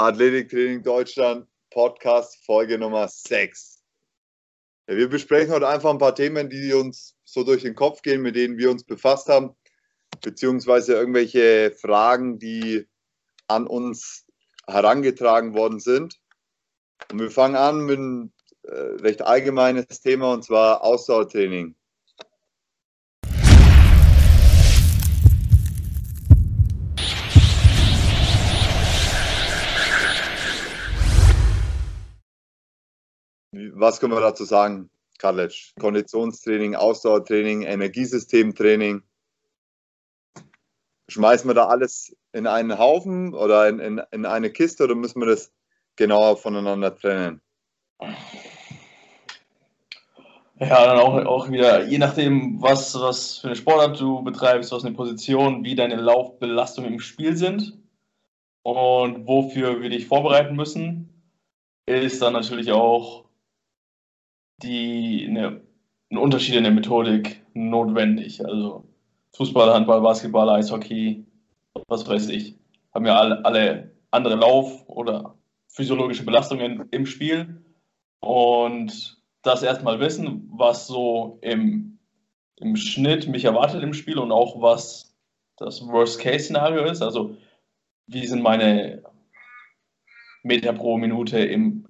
Athletiktraining Deutschland, Podcast Folge Nummer 6. Ja, wir besprechen heute einfach ein paar Themen, die uns so durch den Kopf gehen, mit denen wir uns befasst haben, beziehungsweise irgendwelche Fragen, die an uns herangetragen worden sind. Und wir fangen an mit einem äh, recht allgemeines Thema und zwar Ausdauertraining. Was können wir dazu sagen, Karlic? Konditionstraining, Ausdauertraining, Energiesystemtraining. Schmeißen wir da alles in einen Haufen oder in, in, in eine Kiste oder müssen wir das genauer voneinander trennen? Ja, dann auch, auch wieder, je nachdem, was, was für eine Sportart du betreibst, was eine Position, wie deine Laufbelastungen im Spiel sind und wofür wir dich vorbereiten müssen, ist dann natürlich auch die, eine, ein Unterschied in der Methodik notwendig. Also Fußball, Handball, Basketball, Eishockey, was weiß ich, haben ja alle, alle andere Lauf- oder physiologische Belastungen im Spiel. Und das erstmal wissen, was so im, im Schnitt mich erwartet im Spiel und auch was das Worst-Case-Szenario ist. Also wie sind meine Meter pro Minute im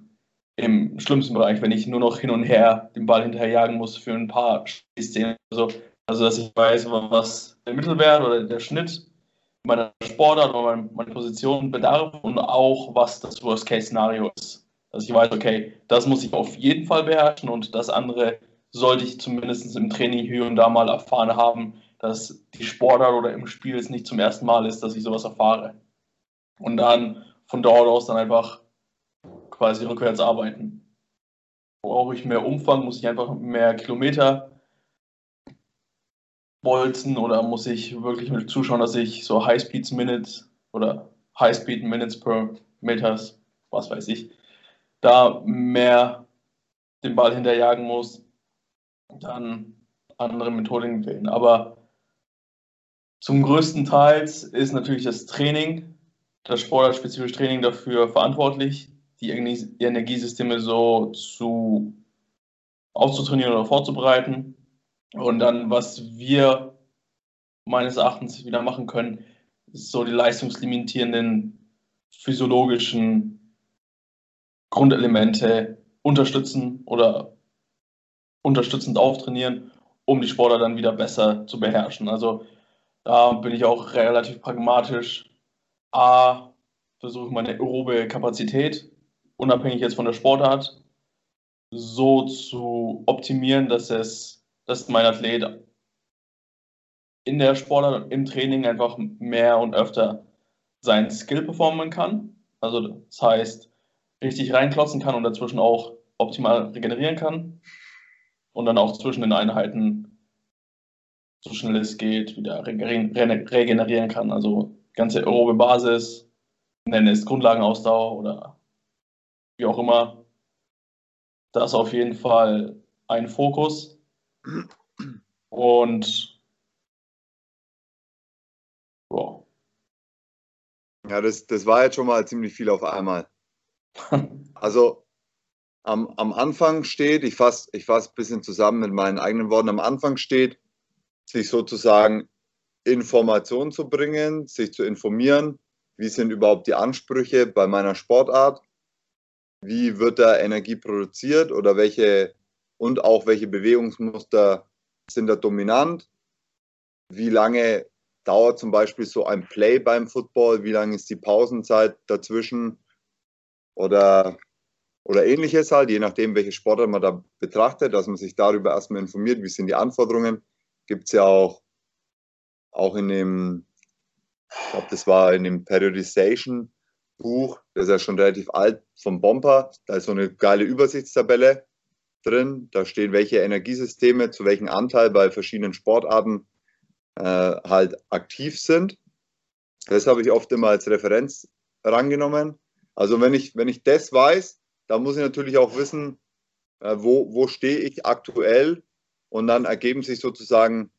im schlimmsten Bereich, wenn ich nur noch hin und her den Ball hinterherjagen muss für ein paar Szenen. Also, also dass ich weiß, was der Mittelwert oder der Schnitt meiner Sportart oder meine Position bedarf und auch was das Worst-Case-Szenario ist. Dass ich weiß, okay, das muss ich auf jeden Fall beherrschen und das andere sollte ich zumindest im Training hier und da mal erfahren haben, dass die Sportart oder im Spiel es nicht zum ersten Mal ist, dass ich sowas erfahre. Und dann von dort aus dann einfach quasi rückwärts arbeiten. Brauche ich mehr Umfang, muss ich einfach mehr Kilometer bolzen oder muss ich wirklich mit zuschauen, dass ich so High Speeds Minutes oder High Speed Minutes per Meters, was weiß ich, da mehr den Ball hinterjagen muss, dann andere Methoden wählen. Aber zum größten Teil ist natürlich das Training, das sportartspezifische Training dafür verantwortlich, die Energiesysteme so zu aufzutrainieren oder vorzubereiten. Und dann, was wir meines Erachtens wieder machen können, ist so die leistungslimitierenden physiologischen Grundelemente unterstützen oder unterstützend auftrainieren, um die Sportler dann wieder besser zu beherrschen. Also da bin ich auch relativ pragmatisch. A, versuche meine aerobe Kapazität unabhängig jetzt von der Sportart, so zu optimieren, dass es, dass mein Athlet in der Sportart im Training einfach mehr und öfter seinen Skill performen kann. Also das heißt, richtig reinklotzen kann und dazwischen auch optimal regenerieren kann. Und dann auch zwischen den Einheiten, so schnell es geht, wieder regenerieren kann. Also ganze aerobe Basis, nenne es Grundlagenausdauer oder wie auch immer, da ist auf jeden Fall ein Fokus. Und wow. Ja, das, das war jetzt schon mal ziemlich viel auf einmal. Also am, am Anfang steht, ich fasse ich fass ein bisschen zusammen mit meinen eigenen Worten, am Anfang steht, sich sozusagen Informationen zu bringen, sich zu informieren, wie sind überhaupt die Ansprüche bei meiner Sportart wie wird da Energie produziert oder welche und auch welche Bewegungsmuster sind da dominant, wie lange dauert zum Beispiel so ein Play beim Football, wie lange ist die Pausenzeit dazwischen? Oder, oder ähnliches halt, je nachdem, welche Sportart man da betrachtet, dass man sich darüber erstmal informiert, wie sind die Anforderungen. Gibt es ja auch, auch in dem, ich glaube, das war in dem Periodization Buch, das ist ja schon relativ alt, vom Bomber. Da ist so eine geile Übersichtstabelle drin. Da stehen, welche Energiesysteme zu welchem Anteil bei verschiedenen Sportarten äh, halt aktiv sind. Das habe ich oft immer als Referenz rangenommen. Also wenn ich, wenn ich das weiß, dann muss ich natürlich auch wissen, äh, wo, wo stehe ich aktuell und dann ergeben sich sozusagen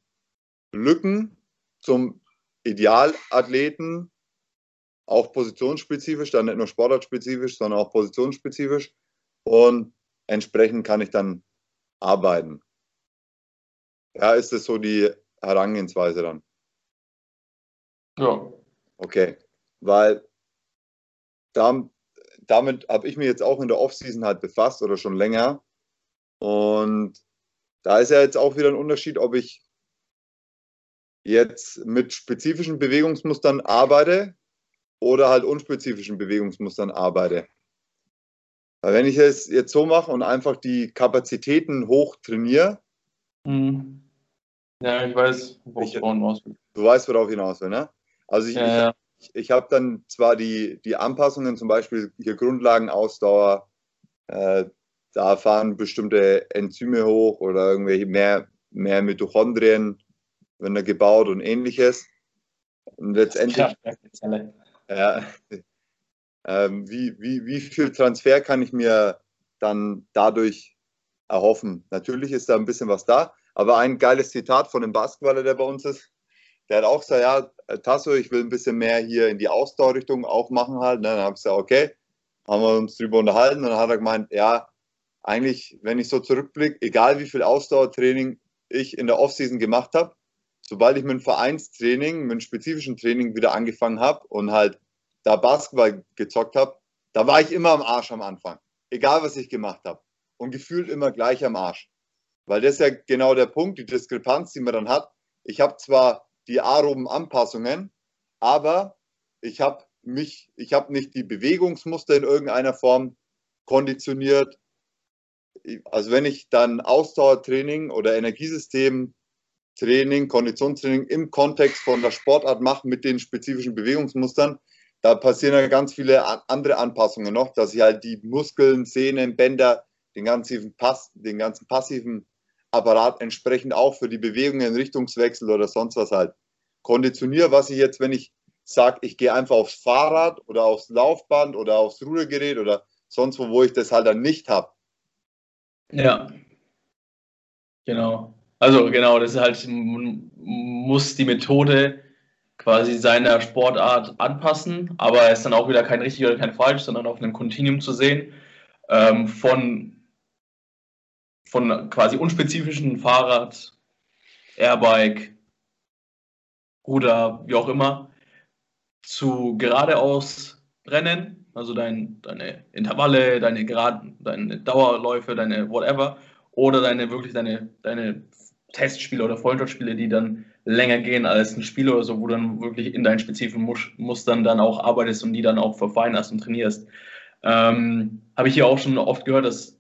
Lücken zum Idealathleten auch positionsspezifisch, dann nicht nur sportartspezifisch, sondern auch positionsspezifisch. Und entsprechend kann ich dann arbeiten. Ja, ist das so die Herangehensweise dann? Ja. Okay, weil damit, damit habe ich mich jetzt auch in der Offseason halt befasst oder schon länger. Und da ist ja jetzt auch wieder ein Unterschied, ob ich jetzt mit spezifischen Bewegungsmustern arbeite oder halt unspezifischen Bewegungsmustern arbeite. Weil wenn ich es jetzt so mache und einfach die Kapazitäten hoch trainiere. Mhm. Ja, ich weiß, worauf ich hinaus will. Du weißt, worauf ich hinaus will, ne? Also ich, ja, ja. ich, ich habe dann zwar die, die Anpassungen, zum Beispiel hier Grundlagenausdauer, äh, da fahren bestimmte Enzyme hoch oder irgendwelche mehr, mehr Mitochondrien, wenn er gebaut und ähnliches. Und letztendlich. Ja, ähm, wie, wie, wie viel Transfer kann ich mir dann dadurch erhoffen? Natürlich ist da ein bisschen was da, aber ein geiles Zitat von dem Basketballer, der bei uns ist, der hat auch gesagt, ja, Tasso, ich will ein bisschen mehr hier in die Ausdauerrichtung auch machen halt. Dann habe ich gesagt, okay, haben wir uns drüber unterhalten dann hat er gemeint, ja, eigentlich, wenn ich so zurückblicke, egal wie viel Ausdauertraining ich in der Offseason gemacht habe, sobald ich mit dem Vereinstraining, mit dem spezifischen Training wieder angefangen habe und halt da Basketball gezockt habe, da war ich immer am Arsch am Anfang. Egal, was ich gemacht habe. Und gefühlt immer gleich am Arsch. Weil das ist ja genau der Punkt, die Diskrepanz, die man dann hat. Ich habe zwar die aeroben Anpassungen, aber ich habe mich, ich habe nicht die Bewegungsmuster in irgendeiner Form konditioniert. Also wenn ich dann Ausdauertraining oder Energiesystem Training, Konditionstraining im Kontext von der Sportart mache mit den spezifischen Bewegungsmustern, da passieren ja ganz viele andere Anpassungen noch, dass ich halt die Muskeln, Sehnen, Bänder, den ganzen, Pass, den ganzen passiven Apparat entsprechend auch für die Bewegungen, Richtungswechsel oder sonst was halt konditioniere, was ich jetzt, wenn ich sage, ich gehe einfach aufs Fahrrad oder aufs Laufband oder aufs Rudergerät oder sonst wo, wo ich das halt dann nicht habe. Ja, genau. Also genau, das ist halt, muss die Methode quasi seiner Sportart anpassen, aber es ist dann auch wieder kein richtig oder kein falsch, sondern auf einem Kontinuum zu sehen ähm, von, von quasi unspezifischen Fahrrad, Airbike, Ruder, wie auch immer, zu geradeaus Rennen, also dein, deine Intervalle, deine Geraden, deine Dauerläufe, deine whatever, oder deine wirklich deine, deine Testspiele oder Freundschaftsspiele, die dann länger gehen als ein Spiel oder so, wo dann wirklich in deinen spezifischen Mustern dann auch arbeitest und die dann auch verfeinerst und trainierst. Ähm, Habe ich hier auch schon oft gehört, dass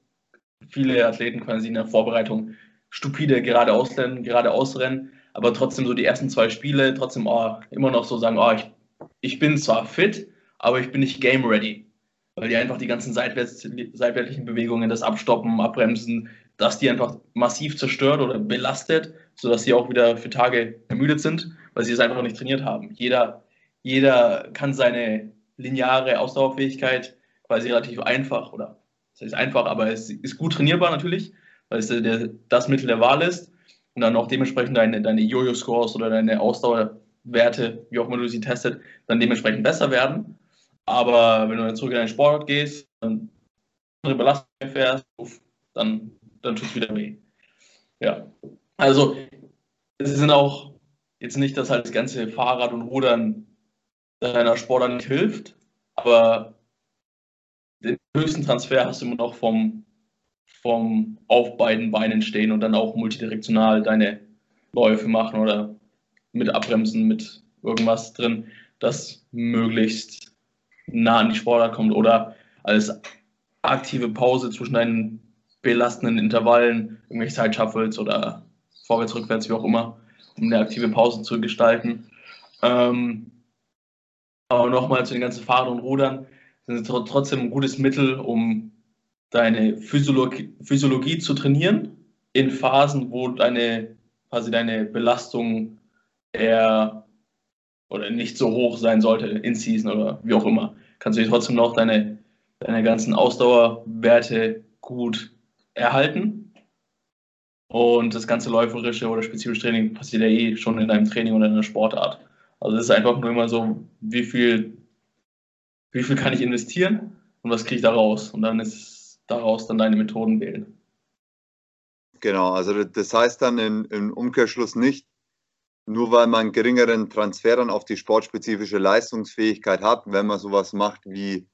viele Athleten quasi in der Vorbereitung stupide geradeaus rennen, geradeaus rennen, aber trotzdem so die ersten zwei Spiele trotzdem oh, immer noch so sagen, oh, ich, ich bin zwar fit, aber ich bin nicht game ready. Weil die einfach die ganzen seitwärts, seitwärtlichen Bewegungen, das Abstoppen, Abbremsen, dass die einfach massiv zerstört oder belastet, sodass sie auch wieder für Tage ermüdet sind, weil sie es einfach nicht trainiert haben. Jeder, jeder kann seine lineare Ausdauerfähigkeit quasi relativ einfach oder das heißt einfach, aber es ist gut trainierbar natürlich, weil es der, das Mittel der Wahl ist und dann auch dementsprechend deine, deine Jojo-Scores oder deine Ausdauerwerte, wie auch immer du sie testet, dann dementsprechend besser werden. Aber wenn du dann zurück in deinen Sport gehst, dann andere Belastungen fährst, dann dann tut es wieder weh. Ja. Also, es sind auch jetzt nicht, dass halt das ganze Fahrrad und Rudern deiner Sportler nicht hilft, aber den höchsten Transfer hast du immer noch vom, vom auf beiden Beinen stehen und dann auch multidirektional deine Läufe machen oder mit Abbremsen, mit irgendwas drin, das möglichst nah an die Sportler kommt oder als aktive Pause zwischen deinen belastenden Intervallen, irgendwelche Side-Shuffles oder vorwärts, rückwärts, wie auch immer, um eine aktive Pause zu gestalten. Ähm, aber nochmal zu den ganzen Fahrern und Rudern, sind sie trotzdem ein gutes Mittel, um deine Physiologie, Physiologie zu trainieren in Phasen, wo deine, quasi deine Belastung eher oder nicht so hoch sein sollte, in Season oder wie auch immer. Kannst du dir trotzdem noch deine, deine ganzen Ausdauerwerte gut erhalten. Und das ganze läuferische oder spezifische Training passiert ja eh schon in deinem Training oder in der Sportart. Also es ist einfach nur immer so, wie viel wie viel kann ich investieren und was kriege ich da raus? Und dann ist daraus dann deine Methoden wählen. Genau, also das heißt dann im, im Umkehrschluss nicht, nur weil man geringeren Transfer dann auf die sportspezifische Leistungsfähigkeit hat, wenn man sowas macht wie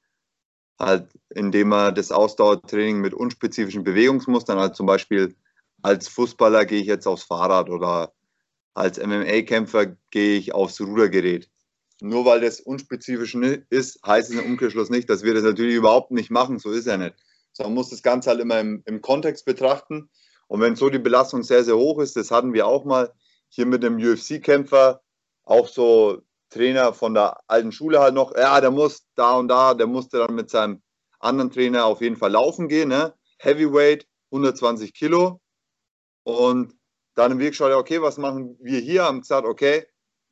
halt, indem man das Ausdauertraining mit unspezifischen Bewegungsmustern, also zum Beispiel als Fußballer gehe ich jetzt aufs Fahrrad oder als MMA-Kämpfer gehe ich aufs Rudergerät. Nur weil das unspezifisch ist, heißt es im Umkehrschluss nicht, dass wir das natürlich überhaupt nicht machen. So ist er nicht. So, man muss das Ganze halt immer im, im Kontext betrachten. Und wenn so die Belastung sehr, sehr hoch ist, das hatten wir auch mal hier mit dem UFC-Kämpfer, auch so Trainer von der alten Schule halt noch, ja, der muss da und da, der musste dann mit seinem anderen Trainer auf jeden Fall laufen gehen, ne? Heavyweight, 120 Kilo. Und dann im Weg geschaut, okay, was machen wir hier? Haben gesagt, okay,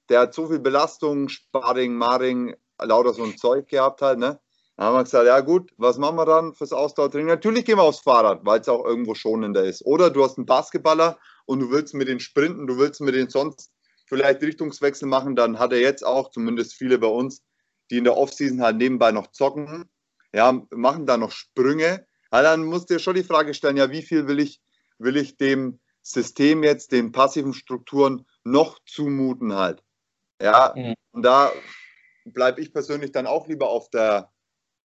der hat so viel Belastung, Sparring, Maring, lauter so ein Zeug gehabt halt, ne? Dann haben wir gesagt, ja gut, was machen wir dann fürs Ausdauertraining? Natürlich gehen wir aufs Fahrrad, weil es auch irgendwo schonender ist. Oder du hast einen Basketballer und du willst mit den Sprinten, du willst mit den sonst vielleicht Richtungswechsel machen, dann hat er jetzt auch, zumindest viele bei uns, die in der Offseason halt nebenbei noch zocken, ja, machen da noch Sprünge. Ja, dann musst du dir schon die Frage stellen, ja, wie viel will ich, will ich dem System jetzt, den passiven Strukturen noch zumuten halt. Ja, mhm. und da bleibe ich persönlich dann auch lieber auf der,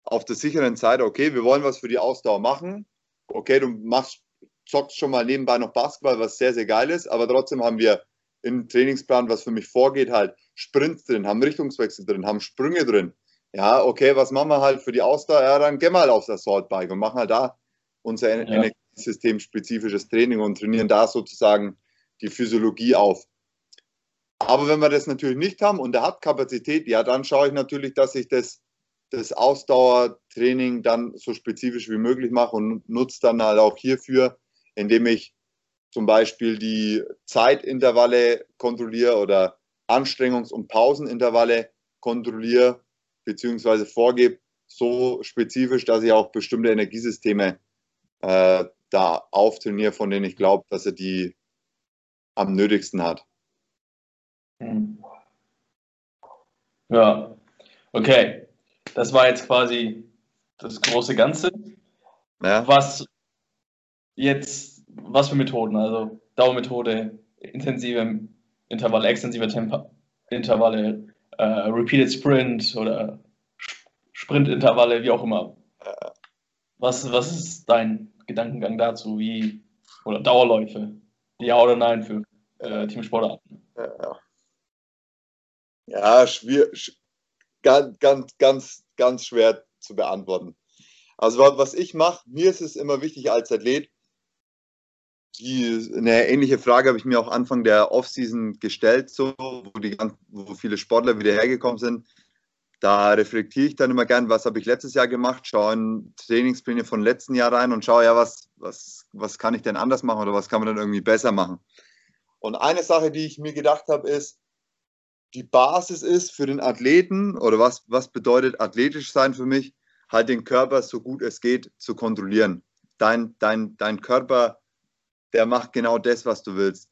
auf der sicheren Seite. Okay, wir wollen was für die Ausdauer machen. Okay, du machst, zockst schon mal nebenbei noch Basketball, was sehr, sehr geil ist, aber trotzdem haben wir im Trainingsplan, was für mich vorgeht, halt Sprints drin, haben Richtungswechsel drin, haben Sprünge drin. Ja, okay, was machen wir halt für die Ausdauer? Ja, dann gehen wir halt aufs Assault-Bike und machen halt da unser ja. Energiesystem-spezifisches Training und trainieren da sozusagen die Physiologie auf. Aber wenn wir das natürlich nicht haben und er hat Kapazität, ja, dann schaue ich natürlich, dass ich das, das Ausdauertraining dann so spezifisch wie möglich mache und nutze dann halt auch hierfür, indem ich zum Beispiel die Zeitintervalle kontrolliere oder Anstrengungs- und Pausenintervalle kontrolliere beziehungsweise vorgebe, so spezifisch, dass ich auch bestimmte Energiesysteme äh, da auftrainiere, von denen ich glaube, dass er die am nötigsten hat. Hm. Ja, okay. Das war jetzt quasi das große Ganze. Ja. Was jetzt, was für Methoden? Also Dauermethode, intensive Intervalle, extensive Tempo, Intervalle, äh, Repeated Sprint oder Sprintintervalle, wie auch immer. Was, was ist dein Gedankengang dazu? Wie, oder Dauerläufe? Ja oder nein für äh, Teamsportarten? Ja, ja schwer, ganz, ganz, ganz, ganz schwer zu beantworten. Also was ich mache, mir ist es immer wichtig als Athlet, die, eine ähnliche Frage habe ich mir auch Anfang der Offseason gestellt, so, wo, die, wo viele Sportler wieder hergekommen sind. Da reflektiere ich dann immer gern, was habe ich letztes Jahr gemacht, schaue in Trainingspläne von letzten Jahr rein und schaue, ja, was, was, was kann ich denn anders machen oder was kann man dann irgendwie besser machen. Und eine Sache, die ich mir gedacht habe, ist, die Basis ist für den Athleten oder was, was bedeutet athletisch sein für mich, halt den Körper so gut es geht zu kontrollieren. Dein, dein, dein Körper der macht genau das, was du willst.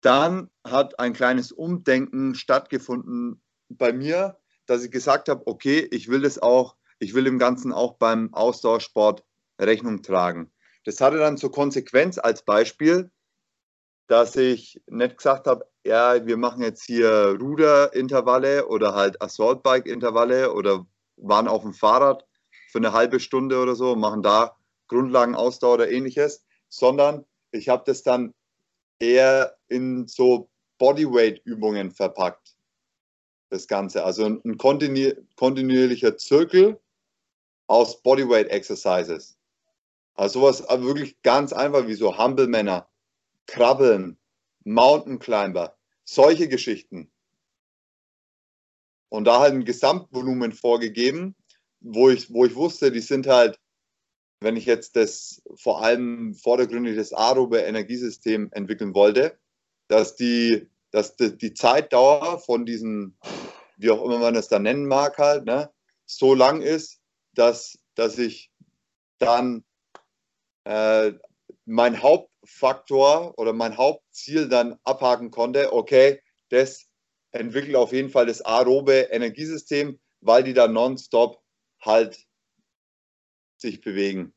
Dann hat ein kleines Umdenken stattgefunden bei mir, dass ich gesagt habe, okay, ich will das auch, ich will dem Ganzen auch beim Ausdauersport Rechnung tragen. Das hatte dann zur Konsequenz als Beispiel, dass ich nicht gesagt habe, ja, wir machen jetzt hier Ruderintervalle oder halt Assaultbike-Intervalle oder waren auf dem Fahrrad für eine halbe Stunde oder so, machen da Grundlagenausdauer oder ähnliches, sondern ich habe das dann eher in so Bodyweight-Übungen verpackt. Das Ganze. Also ein kontinu kontinuierlicher Zirkel aus Bodyweight-Exercises. Also sowas aber wirklich ganz einfach wie so Humble-Männer, Krabbeln, Mountain Climber, solche Geschichten. Und da halt ein Gesamtvolumen vorgegeben, wo ich, wo ich wusste, die sind halt wenn ich jetzt das vor allem vordergründig das aerobe Energiesystem entwickeln wollte, dass die, dass die, die Zeitdauer von diesen, wie auch immer man es da nennen mag, halt, ne, so lang ist, dass, dass ich dann äh, mein Hauptfaktor oder mein Hauptziel dann abhaken konnte, okay, das entwickelt auf jeden Fall das aerobe Energiesystem, weil die da nonstop halt sich bewegen.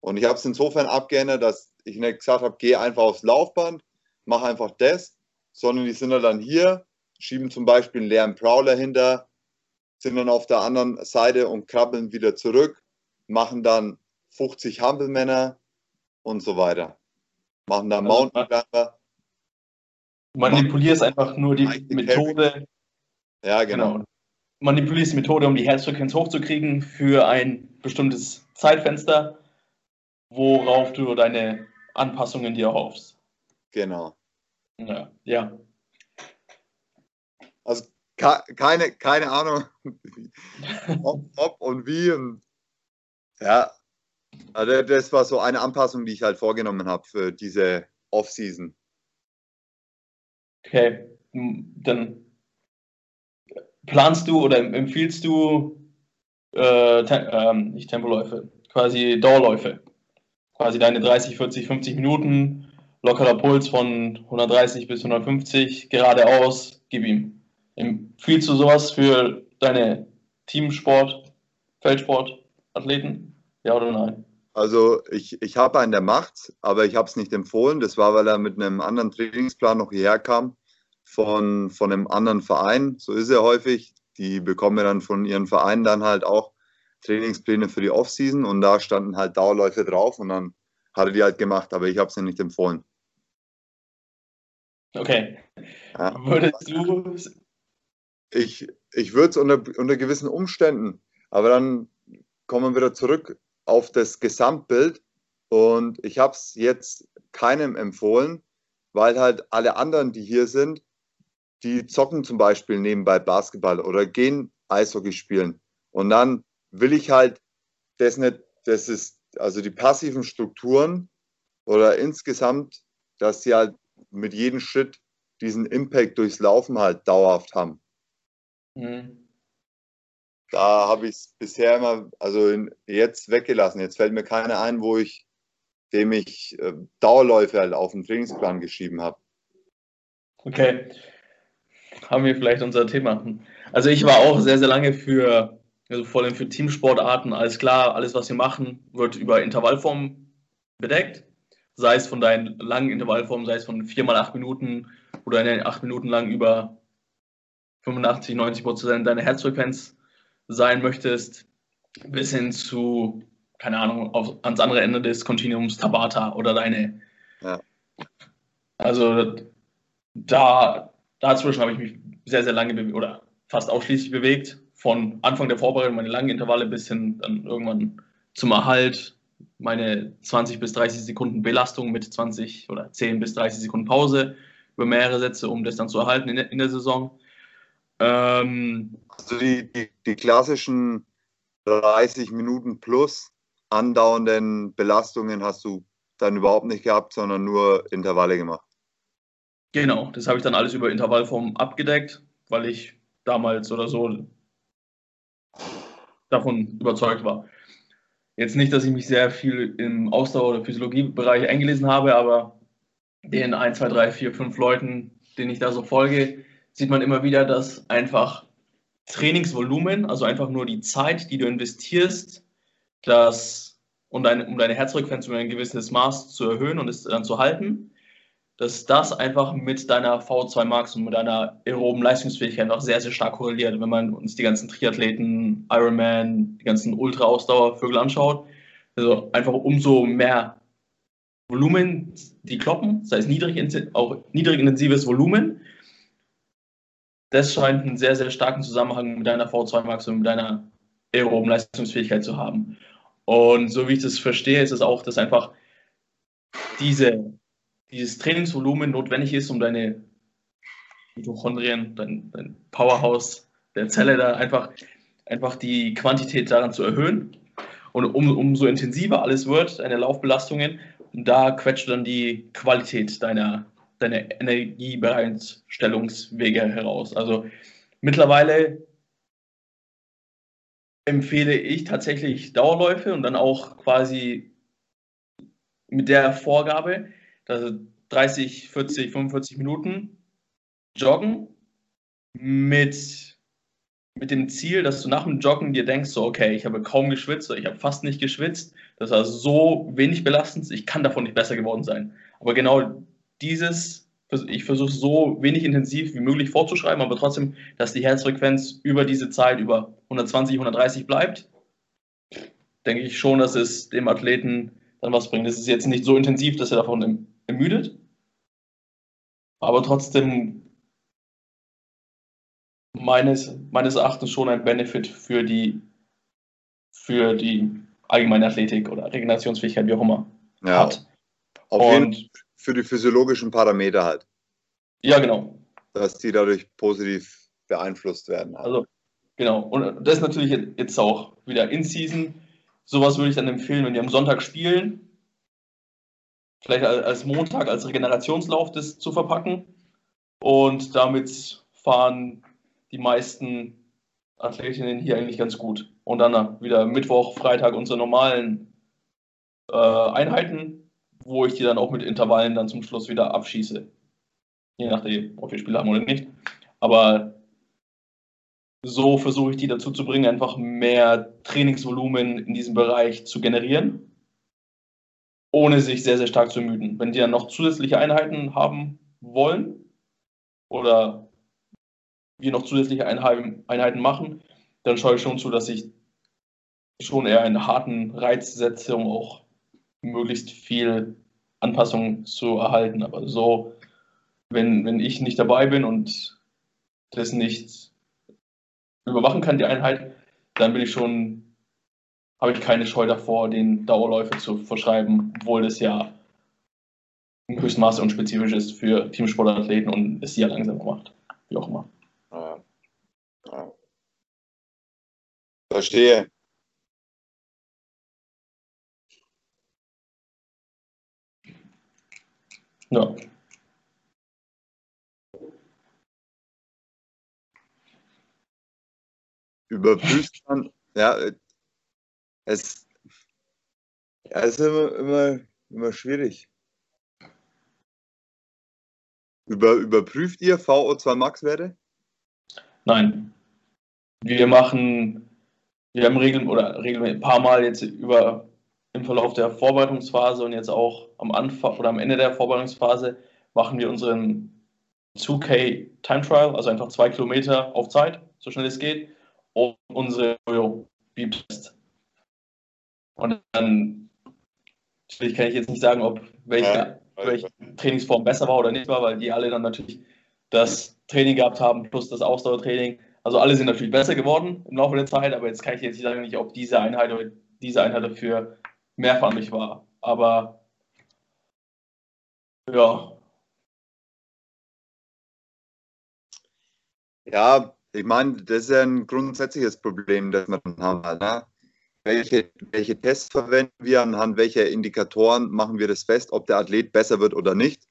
Und ich habe es insofern abgeändert, dass ich nicht gesagt habe, geh einfach aufs Laufband, mach einfach das, sondern die sind dann hier, schieben zum Beispiel einen leeren Prowler hinter, sind dann auf der anderen Seite und krabbeln wieder zurück, machen dann 50 Hampelmänner und so weiter. Machen dann also, Mountain Climber. Manipulierst einfach nur die Methode. Ja, genau. genau. Manipulierst die Methode, um die Herzfrequenz hochzukriegen für ein bestimmtes Zeitfenster, worauf du deine Anpassungen dir erhoffst. Genau. Ja. ja. Also keine, keine Ahnung, ob, ob und wie. Und, ja, also das war so eine Anpassung, die ich halt vorgenommen habe für diese Off-Season. Okay, dann planst du oder empfiehlst du äh, Tem ähm, nicht Tempoläufe, quasi Dauerläufe. Quasi deine 30, 40, 50 Minuten, lockerer Puls von 130 bis 150, geradeaus, gib ihm. Empfiehlst du sowas für deine Teamsport, Feldsport-Athleten? Ja oder nein? Also ich, ich habe einen, der macht, aber ich habe es nicht empfohlen. Das war, weil er mit einem anderen Trainingsplan noch hierher kam von, von einem anderen Verein. So ist er häufig. Die bekommen ja dann von ihren Vereinen dann halt auch Trainingspläne für die Offseason und da standen halt Dauerläufe drauf und dann hat er die halt gemacht, aber ich habe es ja nicht empfohlen. Okay. Ja. Würdest du ich, ich würde es unter, unter gewissen Umständen, aber dann kommen wir wieder zurück auf das Gesamtbild und ich habe es jetzt keinem empfohlen, weil halt alle anderen, die hier sind, die zocken zum Beispiel nebenbei Basketball oder gehen Eishockey spielen. Und dann will ich halt das nicht, das ist also die passiven Strukturen oder insgesamt, dass sie halt mit jedem Schritt diesen Impact durchs Laufen halt dauerhaft haben. Mhm. Da habe ich es bisher immer, also in, jetzt weggelassen. Jetzt fällt mir keiner ein, wo ich, dem ich äh, Dauerläufe halt auf den Trainingsplan geschrieben habe. Okay. Haben wir vielleicht unser Thema. Also ich war auch sehr, sehr lange für, also vor allem für Teamsportarten, alles klar, alles, was wir machen, wird über Intervallformen bedeckt. Sei es von deinen langen Intervallformen, sei es von 4 mal 8 Minuten oder eine 8 Minuten lang über 85, 90 Prozent deiner Herzfrequenz sein möchtest, bis hin zu, keine Ahnung, auf, ans andere Ende des Kontinuums Tabata oder deine. Ja. Also da, dazwischen habe ich mich sehr, sehr lange oder fast ausschließlich bewegt. Von Anfang der Vorbereitung, meine langen Intervalle, bis hin dann irgendwann zum Erhalt, meine 20 bis 30 Sekunden Belastung mit 20 oder 10 bis 30 Sekunden Pause über mehrere Sätze, um das dann zu erhalten in der, in der Saison. Ähm, also die, die, die klassischen 30 Minuten plus andauernden Belastungen hast du dann überhaupt nicht gehabt, sondern nur Intervalle gemacht. Genau, das habe ich dann alles über Intervallform abgedeckt, weil ich damals oder so davon überzeugt war. Jetzt nicht, dass ich mich sehr viel im Ausdauer- oder Physiologiebereich eingelesen habe, aber den 1, 2, 3, 4, 5 Leuten, denen ich da so folge, sieht man immer wieder, dass einfach Trainingsvolumen, also einfach nur die Zeit, die du investierst, das, um, deine, um deine Herzfrequenz um ein gewisses Maß zu erhöhen und es dann zu halten, dass das einfach mit deiner V2 Max und mit deiner aeroben Leistungsfähigkeit auch sehr, sehr stark korreliert. Wenn man uns die ganzen Triathleten, Ironman, die ganzen Ultra-Ausdauervögel anschaut, also einfach umso mehr Volumen die kloppen, das heißt niedrig, auch niedrig intensives Volumen, das scheint einen sehr, sehr starken Zusammenhang mit deiner V2 Max und mit deiner aeroben Leistungsfähigkeit zu haben. Und so wie ich das verstehe, ist es auch, dass einfach diese, dieses Trainingsvolumen notwendig ist, um deine Mitochondrien, dein, dein Powerhouse der Zelle da einfach, einfach die Quantität daran zu erhöhen. Und um, umso intensiver alles wird, deine Laufbelastungen, da quetscht dann die Qualität deiner, deine Energiebereitstellungswege heraus. Also mittlerweile empfehle ich tatsächlich Dauerläufe und dann auch quasi mit der Vorgabe, 30, 40, 45 Minuten joggen mit mit dem Ziel, dass du nach dem Joggen dir denkst, so, okay, ich habe kaum geschwitzt, ich habe fast nicht geschwitzt, das war so wenig belastend, ich kann davon nicht besser geworden sein. Aber genau dieses, ich versuche so wenig intensiv wie möglich vorzuschreiben, aber trotzdem, dass die Herzfrequenz über diese Zeit, über 120, 130 bleibt, denke ich schon, dass es dem Athleten dann was bringt. Es ist jetzt nicht so intensiv, dass er davon ermüdet, aber trotzdem meines, meines Erachtens schon ein Benefit für die, für die allgemeine Athletik oder Regenerationsfähigkeit, wie auch immer, ja, hat. Auf jeden Fall für die physiologischen Parameter halt. Ja, genau. Dass die dadurch positiv beeinflusst werden. Halt. Also, genau. Und das ist natürlich jetzt auch wieder in Season. Sowas würde ich dann empfehlen, wenn wir am Sonntag spielen, vielleicht als Montag, als Regenerationslauf das zu verpacken. Und damit fahren die meisten Athletinnen hier eigentlich ganz gut. Und dann wieder Mittwoch, Freitag unsere normalen äh, Einheiten, wo ich die dann auch mit Intervallen dann zum Schluss wieder abschieße. Je nachdem, ob wir Spiele haben oder nicht. Aber so versuche ich die dazu zu bringen, einfach mehr Trainingsvolumen in diesem Bereich zu generieren, ohne sich sehr, sehr stark zu ermüden. Wenn die dann noch zusätzliche Einheiten haben wollen oder wir noch zusätzliche Einheiten machen, dann schaue ich schon zu, dass ich schon eher einen harten Reiz setze, um auch möglichst viel Anpassung zu erhalten. Aber so, wenn, wenn ich nicht dabei bin und das nicht überwachen kann, die Einheit, dann bin ich schon, habe ich keine Scheu davor, den Dauerläufe zu verschreiben, obwohl das ja im höchsten Maße unspezifisch ist für Teamsportathleten und es ja langsamer macht. Wie auch immer. Ja. Ja. Verstehe. Ja. Überprüft man, ja, es, ja, es ist immer, immer, immer schwierig. Über, überprüft ihr VO2 Max-Werte? Nein. Wir machen, wir haben regeln oder regeln ein paar Mal jetzt über im Verlauf der Vorbereitungsphase und jetzt auch am Anfang oder am Ende der Vorbereitungsphase machen wir unseren 2K Time Trial, also einfach zwei Kilometer auf Zeit, so schnell es geht, und unsere Beep Test. Und dann natürlich kann ich jetzt nicht sagen, ob welche, ja, welche Trainingsform besser war oder nicht war, weil die alle dann natürlich das Training gehabt haben plus das Ausdauertraining. Also alle sind natürlich besser geworden im Laufe der Zeit, aber jetzt kann ich jetzt nicht sagen, ob diese Einheit oder diese Einheit dafür mehrfarbig war. Aber ja. Ja, ich meine, das ist ja ein grundsätzliches Problem, das wir haben. Ne? Welche, welche Tests verwenden wir, anhand welcher Indikatoren machen wir das fest, ob der Athlet besser wird oder nicht?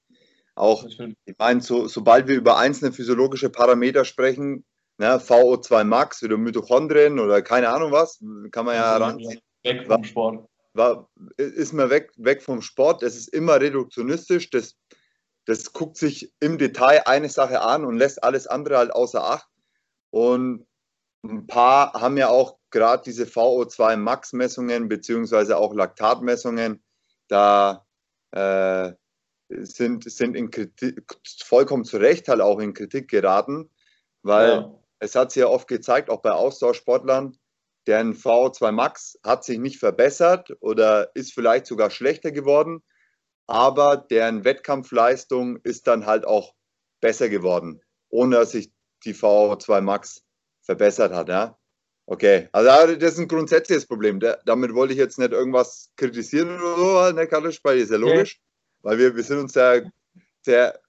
Auch, ich meine, so, sobald wir über einzelne physiologische Parameter sprechen, ne, VO2 Max oder Mitochondrien oder keine Ahnung was, kann man ja heranziehen. Weg vom Sport war, ist man weg, weg vom Sport. Es ist immer reduktionistisch. Das, das guckt sich im Detail eine Sache an und lässt alles andere halt außer Acht. Und ein paar haben ja auch gerade diese VO2 Max-Messungen beziehungsweise auch Laktatmessungen. Da äh, sind, sind in Kritik, vollkommen zu Recht halt auch in Kritik geraten, weil ja. es hat sich ja oft gezeigt, auch bei Austauschsportlern, deren VO2 Max hat sich nicht verbessert oder ist vielleicht sogar schlechter geworden, aber deren Wettkampfleistung ist dann halt auch besser geworden, ohne dass sich die VO2 Max verbessert hat. Ja? Okay, also das ist ein grundsätzliches Problem. damit wollte ich jetzt nicht irgendwas kritisieren oder so, ne, Karlisch, weil ist ja logisch, okay. weil wir, wir sind uns ja sehr,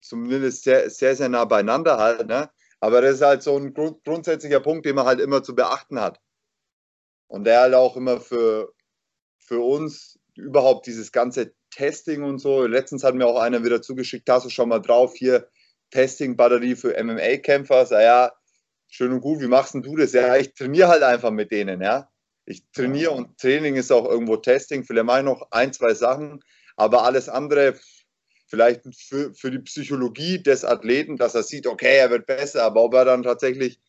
zumindest sehr, sehr, sehr nah beieinander halt. Ne? Aber das ist halt so ein grund grundsätzlicher Punkt, den man halt immer zu beachten hat. Und der halt auch immer für, für uns überhaupt dieses ganze Testing und so. Letztens hat mir auch einer wieder zugeschickt, hast du schon mal drauf, hier Testing-Batterie für MMA-Kämpfer. Ja, schön und gut, wie machst denn du das? Ja, ich trainiere halt einfach mit denen, ja. Ich trainiere und Training ist auch irgendwo Testing. Vielleicht mache ich noch ein, zwei Sachen, aber alles andere, vielleicht für, für die Psychologie des Athleten, dass er sieht, okay, er wird besser, aber ob er dann tatsächlich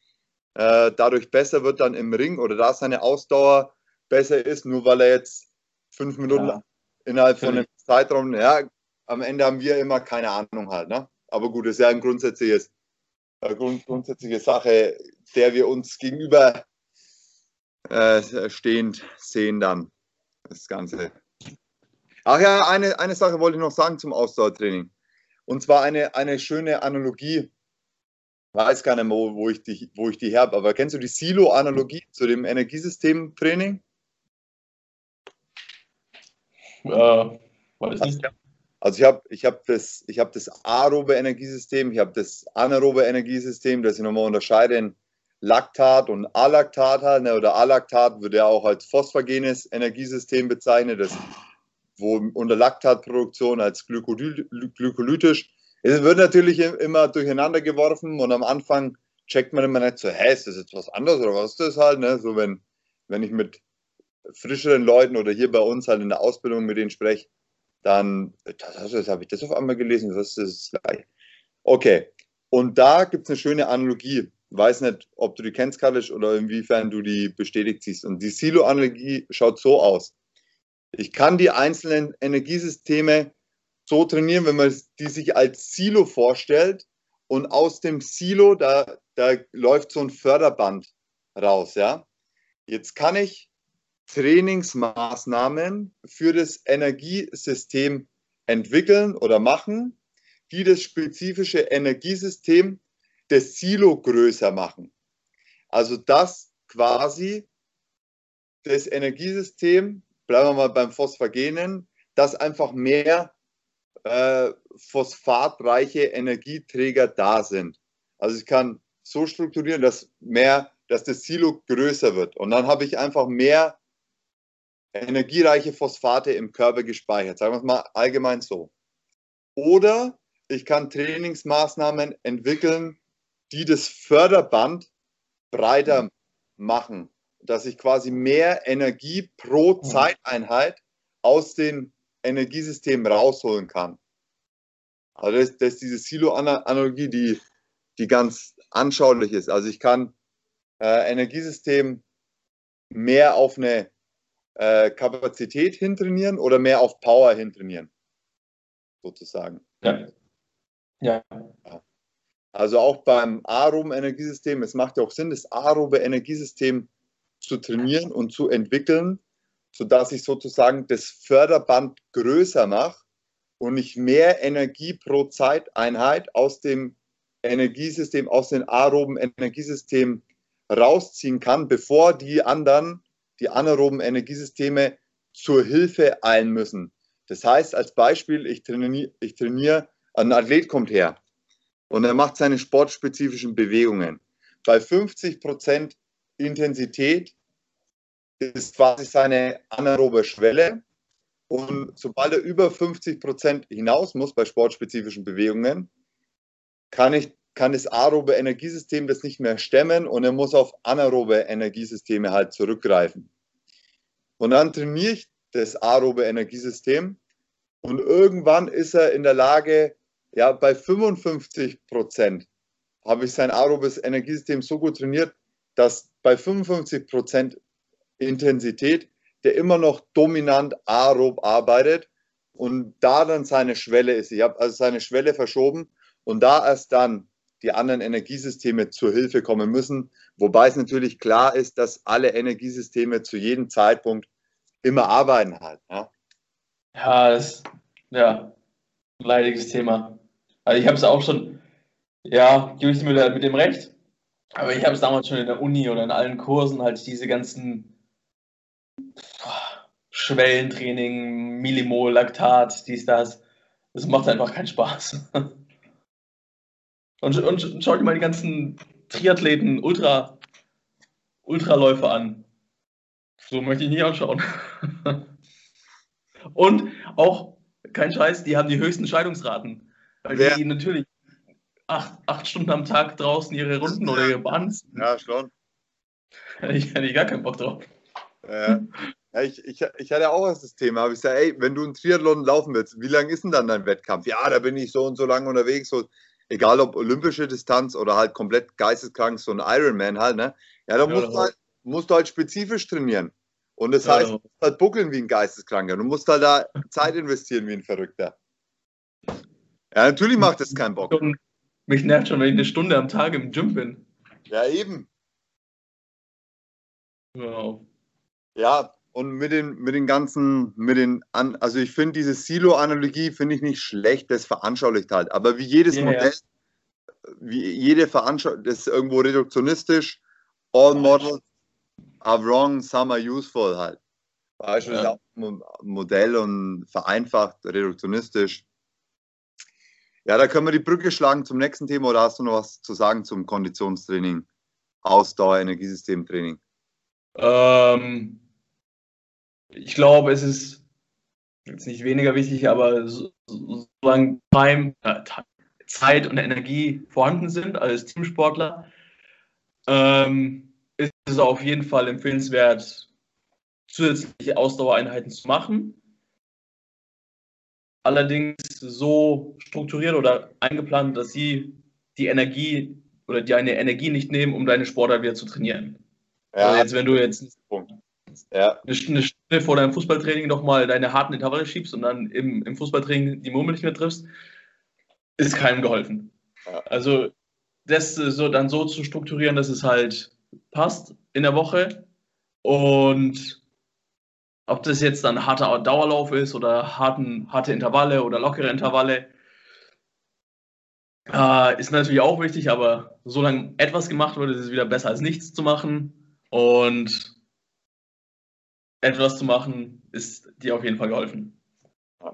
äh, dadurch besser wird dann im Ring oder da seine Ausdauer besser ist, nur weil er jetzt fünf Minuten ja. innerhalb von einem Zeitraum, ja, am Ende haben wir immer keine Ahnung halt, ne? Aber gut, das ist ja ein grundsätzliches, grund, grundsätzliche Sache, der wir uns gegenüber äh, stehend sehen dann, das Ganze. Ach ja, eine, eine Sache wollte ich noch sagen zum Ausdauertraining. Und zwar eine, eine schöne Analogie. Ich weiß gar nicht mehr, wo ich die, wo ich die habe, aber kennst du die Silo-Analogie zu dem Energiesystem-Training? Äh, weiß nicht. Also ich habe ich hab das, hab das aerobe Energiesystem, ich habe das anaerobe Energiesystem, das ich nochmal unterscheide in Laktat und Alaktat halt, ne, oder Alaktat wird ja auch als phosphagenes Energiesystem bezeichnet, das, wo unter Laktatproduktion als glykolytisch. Es wird natürlich immer durcheinander geworfen und am Anfang checkt man immer nicht so, hä, ist das jetzt was anderes oder was ist das halt, ne? So wenn, wenn ich mit frischeren Leuten oder hier bei uns halt in der Ausbildung mit denen spreche, dann, das, das habe ich das auf einmal gelesen, das ist gleich. Okay, und da gibt es eine schöne Analogie weiß nicht, ob du die kennst, Kalisch, oder inwiefern du die bestätigt siehst. Und die Silo-Analogie schaut so aus. Ich kann die einzelnen Energiesysteme so trainieren, wenn man die sich als Silo vorstellt und aus dem Silo, da, da läuft so ein Förderband raus, ja. Jetzt kann ich Trainingsmaßnahmen für das Energiesystem entwickeln oder machen, die das spezifische Energiesystem das Silo größer machen. Also das quasi das Energiesystem, bleiben wir mal beim Phosphagenen, dass einfach mehr äh, phosphatreiche Energieträger da sind. Also ich kann so strukturieren, dass mehr, dass das Silo größer wird. Und dann habe ich einfach mehr energiereiche Phosphate im Körper gespeichert. Sagen wir es mal allgemein so. Oder ich kann Trainingsmaßnahmen entwickeln, die das Förderband breiter machen, dass ich quasi mehr Energie pro mhm. Zeiteinheit aus dem Energiesystem rausholen kann. Also das, das ist diese Silo-Analogie, die, die ganz anschaulich ist. Also ich kann äh, Energiesystem mehr auf eine äh, Kapazität hintrainieren oder mehr auf Power hintrainieren, sozusagen. Ja. ja. Also auch beim aeroben Energiesystem, es macht ja auch Sinn, das aerobe Energiesystem zu trainieren und zu entwickeln, sodass ich sozusagen das Förderband größer mache und ich mehr Energie pro Zeiteinheit aus dem Energiesystem, aus dem aeroben Energiesystem rausziehen kann, bevor die anderen, die anaeroben Energiesysteme zur Hilfe eilen müssen. Das heißt, als Beispiel, ich trainiere, ich trainiere ein Athlet kommt her und er macht seine sportspezifischen Bewegungen. Bei 50 Prozent Intensität ist quasi seine anaerobe Schwelle. Und sobald er über 50 Prozent hinaus muss bei sportspezifischen Bewegungen, kann, ich, kann das aerobe Energiesystem das nicht mehr stemmen und er muss auf anaerobe Energiesysteme halt zurückgreifen. Und dann trainiere ich das aerobe Energiesystem und irgendwann ist er in der Lage, ja, bei 55 Prozent habe ich sein aerobes Energiesystem so gut trainiert, dass bei 55 Prozent Intensität der immer noch dominant aerob arbeitet und da dann seine Schwelle ist. Ich habe also seine Schwelle verschoben und da erst dann die anderen Energiesysteme zur Hilfe kommen müssen. Wobei es natürlich klar ist, dass alle Energiesysteme zu jedem Zeitpunkt immer arbeiten halt. Ja, ja das ja, ein leidiges Thema. Also ich habe es auch schon, ja, gebe ich mir mit dem recht. Aber ich habe es damals schon in der Uni oder in allen Kursen halt diese ganzen Schwellentraining, Millimol, Laktat, dies, das. Das macht einfach keinen Spaß. Und, und schau dir mal die ganzen Triathleten, Ultra, Ultraläufer an. So möchte ich nie anschauen. Und auch, kein Scheiß, die haben die höchsten Scheidungsraten. Weil Wer? die natürlich acht, acht Stunden am Tag draußen ihre Runden oder ihre Bahns. Ja, schon. Ich, hätte gar keinen Bock drauf. Ja. Ja, ich, ich, ich hatte auch das Thema, habe ich gesagt, ey, wenn du einen Triathlon laufen willst, wie lang ist denn dann dein Wettkampf? Ja, da bin ich so und so lange unterwegs. So, egal ob olympische Distanz oder halt komplett geisteskrank, so ein Ironman halt, ne? Ja, da ja, musst, du halt, musst du halt spezifisch trainieren. Und das heißt, du musst halt buckeln wie ein Geisteskranker. Du musst halt da Zeit investieren wie ein Verrückter. Ja, natürlich macht das keinen Bock. Mich nervt schon, wenn ich eine Stunde am Tag im Gym bin. Ja, eben. Wow. Ja, und mit den, mit den ganzen, mit den, an, also ich finde diese Silo-Analogie finde ich nicht schlecht, das veranschaulicht halt. Aber wie jedes yeah. Modell, wie jede Veranschaulichung, das ist irgendwo reduktionistisch. All models are wrong, some are useful halt. Beispiel ja. Modell und vereinfacht, reduktionistisch. Ja, da können wir die Brücke schlagen zum nächsten Thema oder hast du noch was zu sagen zum Konditionstraining, Ausdauer, Energiesystemtraining? Ähm, ich glaube, es ist jetzt nicht weniger wichtig, aber so, solange Time, äh, Zeit und Energie vorhanden sind als Teamsportler, ähm, ist es auf jeden Fall empfehlenswert, zusätzliche Ausdauereinheiten zu machen. Allerdings so strukturiert oder eingeplant, dass sie die Energie oder deine Energie nicht nehmen, um deine Sportler wieder zu trainieren. Ja. Also jetzt, wenn du jetzt ja. eine Stunde vor deinem Fußballtraining nochmal deine harten Intervalle schiebst und dann im, im Fußballtraining die Murmel nicht mehr triffst, ist keinem geholfen. Also das so dann so zu strukturieren, dass es halt passt in der Woche und ob das jetzt dann harter Dauerlauf ist oder harten, harte Intervalle oder lockere Intervalle, äh, ist natürlich auch wichtig, aber solange etwas gemacht wird, ist es wieder besser als nichts zu machen. Und etwas zu machen, ist dir auf jeden Fall geholfen.